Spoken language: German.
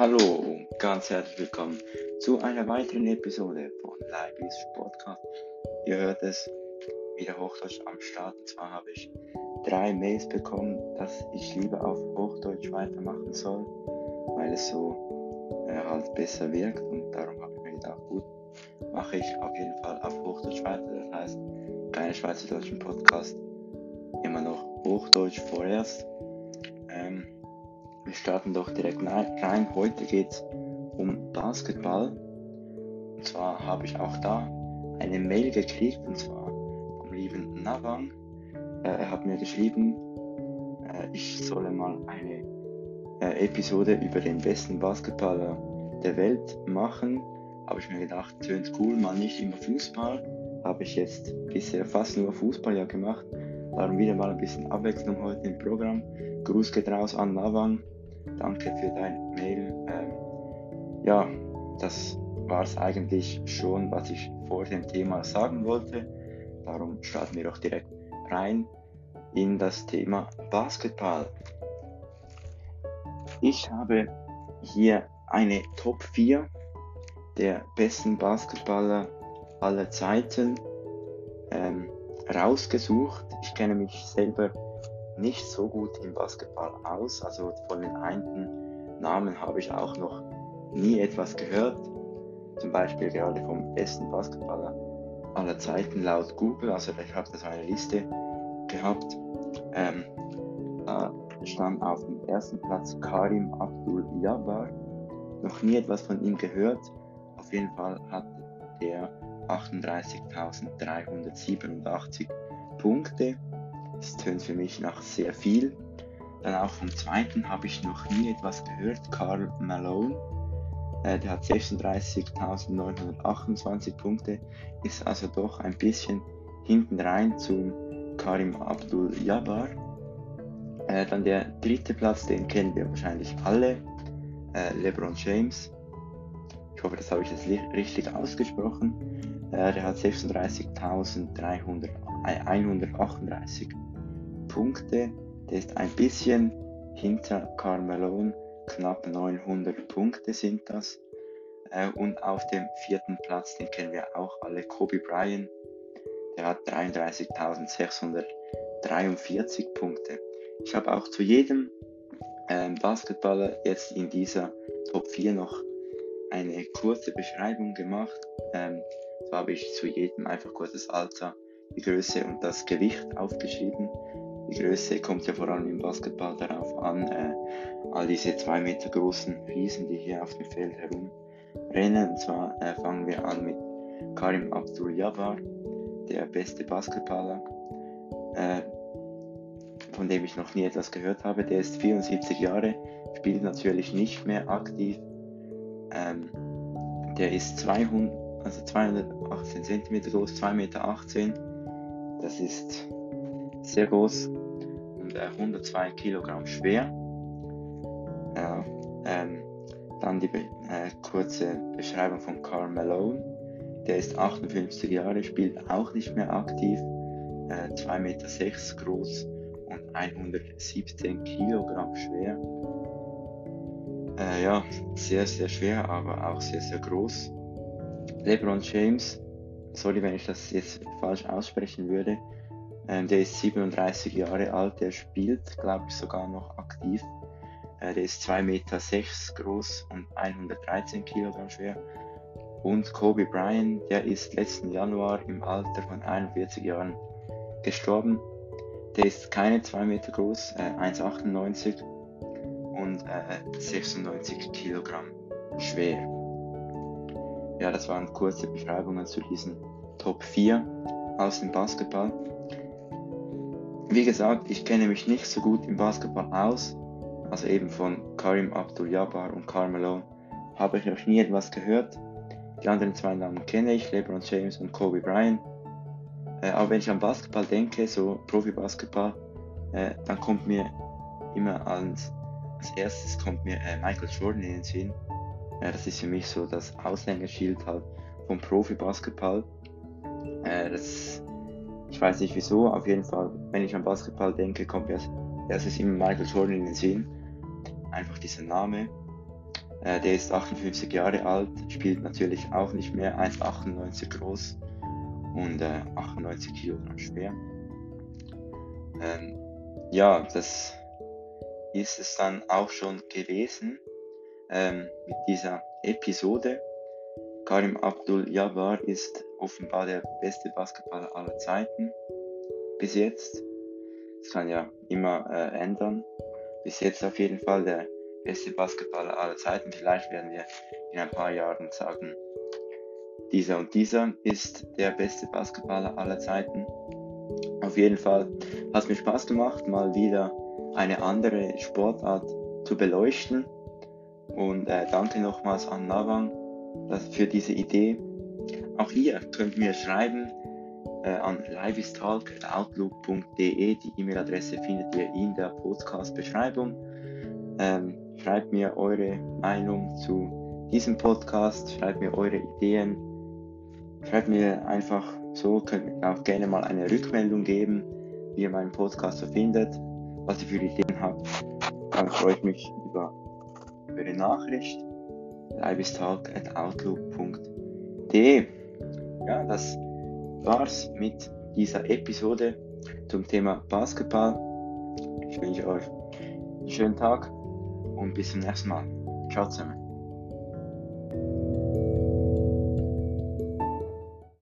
Hallo und ganz herzlich willkommen zu einer weiteren Episode von Leibis Podcast. Ihr hört es wieder Hochdeutsch am Start. Und zwar habe ich drei Mails bekommen, dass ich lieber auf Hochdeutsch weitermachen soll, weil es so äh, halt besser wirkt. Und darum habe ich mir gedacht, gut, mache ich auf jeden Fall auf Hochdeutsch weiter. Das heißt, keine schweizerdeutschen Podcast, immer noch Hochdeutsch vorerst. Wir starten doch direkt rein. Heute geht es um Basketball. Und zwar habe ich auch da eine Mail gekriegt, und zwar vom lieben Navang. Äh, er hat mir geschrieben, äh, ich solle mal eine äh, Episode über den besten Basketballer der Welt machen. Habe ich mir gedacht, tönt cool, mal nicht immer Fußball. Habe ich jetzt bisher fast nur Fußball ja gemacht. Darum wieder mal ein bisschen Abwechslung heute im Programm. Gruß geht raus an Navang. Danke für dein Mail. Ähm, ja, das war es eigentlich schon, was ich vor dem Thema sagen wollte. Darum starten wir doch direkt rein in das Thema Basketball. Ich habe hier eine Top 4 der besten Basketballer aller Zeiten ähm, rausgesucht. Ich kenne mich selber nicht so gut im Basketball aus, also von den einen Namen habe ich auch noch nie etwas gehört. Zum Beispiel gerade vom besten Basketballer aller Zeiten laut Google, also ich habe da so eine Liste gehabt. Ähm, da stand auf dem ersten Platz Karim Abdul Jabbar. Noch nie etwas von ihm gehört. Auf jeden Fall hat er 38.387 Punkte. Das tönt für mich nach sehr viel. Dann auch vom zweiten habe ich noch nie etwas gehört. Carl Malone. Äh, der hat 36.928 Punkte. Ist also doch ein bisschen hinten rein zum Karim Abdul Jabbar. Äh, dann der dritte Platz, den kennen wir wahrscheinlich alle. Äh, LeBron James. Ich hoffe, das habe ich jetzt richtig ausgesprochen. Äh, der hat 36.138 Punkte. Der ist ein bisschen hinter Carmelone. Knapp 900 Punkte sind das. Äh, und auf dem vierten Platz, den kennen wir auch alle, Kobe Bryant. Der hat 33.643 Punkte. Ich habe auch zu jedem ähm, Basketballer jetzt in dieser Top 4 noch eine kurze Beschreibung gemacht. Ähm, so habe ich zu jedem einfach kurz das Alter, die Größe und das Gewicht aufgeschrieben. Die Größe kommt ja vor allem im Basketball darauf an, äh, all diese zwei Meter großen Riesen, die hier auf dem Feld herumrennen. Und zwar äh, fangen wir an mit Karim Abdul-Jabbar, der beste Basketballer, äh, von dem ich noch nie etwas gehört habe. Der ist 74 Jahre, spielt natürlich nicht mehr aktiv. Ähm, der ist 200, also 218 cm groß, 2,18 Meter. Das ist sehr groß und äh, 102 Kilogramm schwer. Äh, ähm, dann die äh, kurze Beschreibung von Carl Malone. Der ist 58 Jahre, spielt auch nicht mehr aktiv, äh, 2,6 Meter groß und 117 Kilogramm schwer. Äh, ja, sehr, sehr schwer, aber auch sehr, sehr groß. LeBron James, sorry, wenn ich das jetzt falsch aussprechen würde, ähm, der ist 37 Jahre alt, der spielt, glaube ich, sogar noch aktiv. Äh, der ist 2,6 Meter sechs groß und 113 Kilogramm schwer. Und Kobe Bryant, der ist letzten Januar im Alter von 41 Jahren gestorben. Der ist keine 2 Meter groß, äh, 1,98 und äh, 96 Kilogramm schwer. Ja, das waren kurze Beschreibungen zu diesen Top 4 aus dem Basketball. Wie gesagt, ich kenne mich nicht so gut im Basketball aus. Also eben von Karim Abdul-Jabbar und Carmelo habe ich noch nie etwas gehört. Die anderen zwei Namen kenne ich, LeBron James und Kobe Bryant. Äh, aber wenn ich an Basketball denke, so Profi-Basketball, äh, dann kommt mir immer als, als erstes kommt mir äh, Michael Jordan in den Sinn. Äh, das ist für mich so das Aushängeschild halt vom Profi-Basketball. Äh, das ich weiß nicht wieso, auf jeden Fall, wenn ich an Basketball denke, kommt mir als erstes immer Michael Jordan in den Sinn. Einfach dieser Name. Äh, der ist 58 Jahre alt, spielt natürlich auch nicht mehr, 1,98 groß und äh, 98 Kilogramm schwer. Ähm, ja, das ist es dann auch schon gewesen ähm, mit dieser Episode. Karim Abdul Jabbar ist offenbar der beste Basketballer aller Zeiten. Bis jetzt. Das kann ja immer äh, ändern. Bis jetzt auf jeden Fall der beste Basketballer aller Zeiten. Vielleicht werden wir in ein paar Jahren sagen, dieser und dieser ist der beste Basketballer aller Zeiten. Auf jeden Fall hat es mir Spaß gemacht, mal wieder eine andere Sportart zu beleuchten. Und äh, danke nochmals an Nawang für diese Idee. Auch hier könnt ihr mir schreiben äh, an liveistalk.outlook.de. Die E-Mail-Adresse findet ihr in der Podcast-Beschreibung. Ähm, schreibt mir eure Meinung zu diesem Podcast, schreibt mir eure Ideen, schreibt mir einfach so, könnt ihr auch gerne mal eine Rückmeldung geben, wie ihr meinen Podcast so findet, was ihr für Ideen habt. Dann freue ich mich über eure Nachricht. liveistalk.outlook.de Ja, das war's mit dieser Episode zum Thema Basketball. Ich wünsche euch einen schönen Tag und bis zum nächsten Mal. Ciao zusammen.